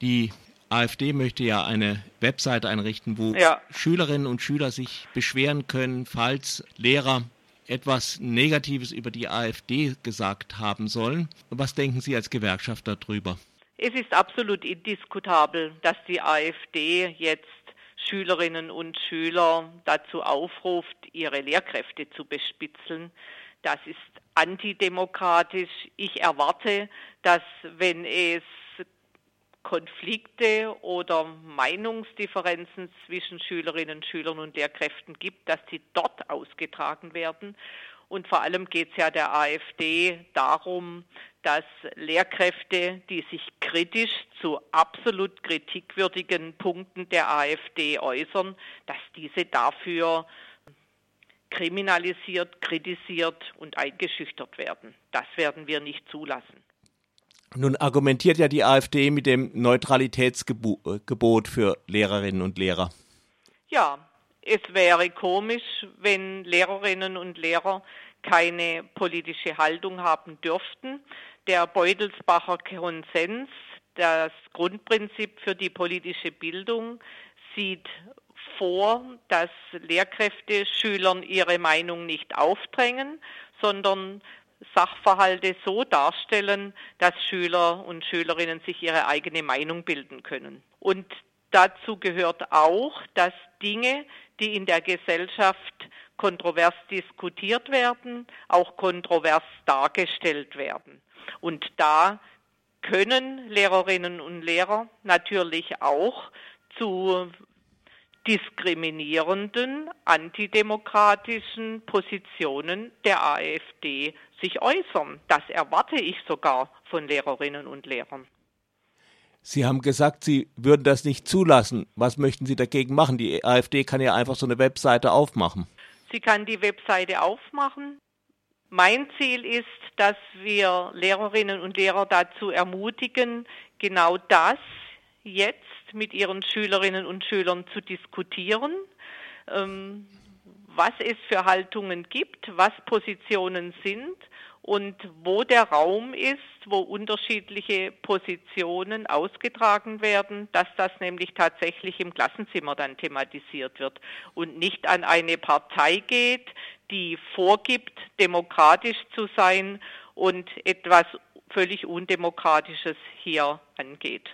Die AfD möchte ja eine Webseite einrichten, wo ja. Schülerinnen und Schüler sich beschweren können, falls Lehrer etwas Negatives über die AfD gesagt haben sollen. Was denken Sie als Gewerkschaft darüber? Es ist absolut indiskutabel, dass die AfD jetzt Schülerinnen und Schüler dazu aufruft, ihre Lehrkräfte zu bespitzeln. Das ist antidemokratisch. Ich erwarte, dass wenn es Konflikte oder Meinungsdifferenzen zwischen Schülerinnen, Schülern und Lehrkräften gibt, dass sie dort ausgetragen werden. Und vor allem geht es ja der AfD darum, dass Lehrkräfte, die sich kritisch zu absolut kritikwürdigen Punkten der AfD äußern, dass diese dafür kriminalisiert, kritisiert und eingeschüchtert werden. Das werden wir nicht zulassen. Nun argumentiert ja die AfD mit dem Neutralitätsgebot für Lehrerinnen und Lehrer. Ja, es wäre komisch, wenn Lehrerinnen und Lehrer keine politische Haltung haben dürften. Der Beutelsbacher Konsens, das Grundprinzip für die politische Bildung, sieht vor, dass Lehrkräfte Schülern ihre Meinung nicht aufdrängen, sondern Sachverhalte so darstellen, dass Schüler und Schülerinnen sich ihre eigene Meinung bilden können. Und dazu gehört auch, dass Dinge, die in der Gesellschaft kontrovers diskutiert werden, auch kontrovers dargestellt werden. Und da können Lehrerinnen und Lehrer natürlich auch zu diskriminierenden, antidemokratischen Positionen der AfD sich äußern. Das erwarte ich sogar von Lehrerinnen und Lehrern. Sie haben gesagt, Sie würden das nicht zulassen. Was möchten Sie dagegen machen? Die AfD kann ja einfach so eine Webseite aufmachen. Sie kann die Webseite aufmachen. Mein Ziel ist, dass wir Lehrerinnen und Lehrer dazu ermutigen, genau das jetzt mit ihren Schülerinnen und Schülern zu diskutieren, ähm, was es für Haltungen gibt, was Positionen sind und wo der Raum ist, wo unterschiedliche Positionen ausgetragen werden, dass das nämlich tatsächlich im Klassenzimmer dann thematisiert wird und nicht an eine Partei geht, die vorgibt, demokratisch zu sein und etwas völlig Undemokratisches hier angeht.